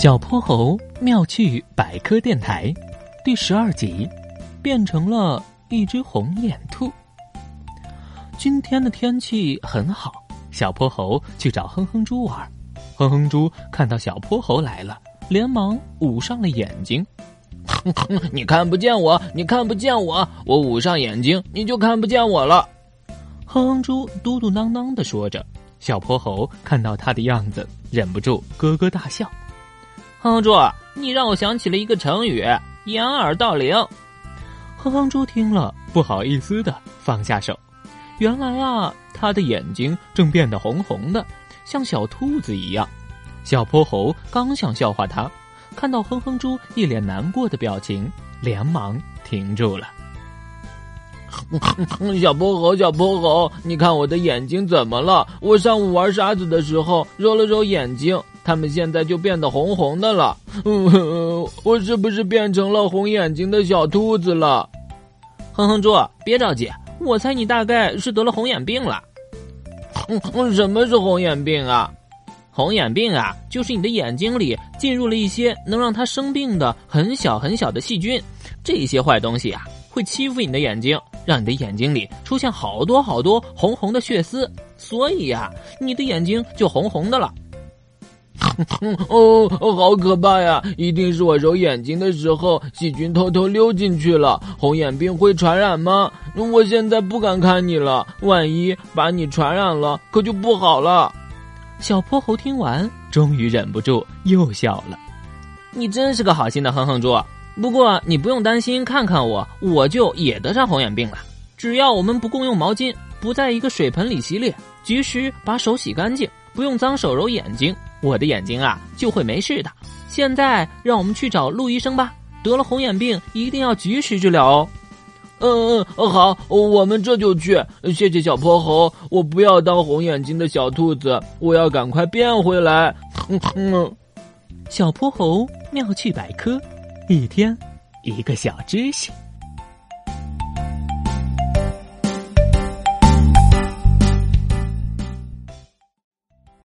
小泼猴妙趣百科电台，第十二集，变成了一只红眼兔。今天的天气很好，小泼猴去找哼哼猪玩。哼哼猪看到小泼猴来了，连忙捂上了眼睛。你看不见我，你看不见我，我捂上眼睛，你就看不见我了。哼哼猪嘟嘟囔囔的说着，小泼猴看到他的样子，忍不住咯咯大笑。哼哼猪，你让我想起了一个成语“掩耳盗铃”。哼哼猪听了，不好意思的放下手。原来啊，他的眼睛正变得红红的，像小兔子一样。小泼猴刚想笑话他，看到哼哼猪一脸难过的表情，连忙停住了。小泼猴，小泼猴，你看我的眼睛怎么了？我上午玩沙子的时候揉了揉眼睛。他们现在就变得红红的了，我是不是变成了红眼睛的小兔子了？哼哼猪，别着急，我猜你大概是得了红眼病了。什么是红眼病啊？红眼病啊，就是你的眼睛里进入了一些能让它生病的很小很小的细菌，这些坏东西啊，会欺负你的眼睛，让你的眼睛里出现好多好多红红的血丝，所以呀，你的眼睛就红红的了。哦，好可怕呀！一定是我揉眼睛的时候，细菌偷偷溜进去了。红眼病会传染吗？我现在不敢看你了，万一把你传染了，可就不好了。小泼猴听完，终于忍不住又笑了。你真是个好心的哼哼猪，不过你不用担心，看看我，我就也得上红眼病了。只要我们不共用毛巾，不在一个水盆里洗脸，及时把手洗干净，不用脏手揉眼睛。我的眼睛啊，就会没事的。现在让我们去找陆医生吧。得了红眼病，一定要及时治疗哦。嗯嗯，好，我们这就去。谢谢小泼猴，我不要当红眼睛的小兔子，我要赶快变回来。哼哼小泼猴妙趣百科，一天一个小知识。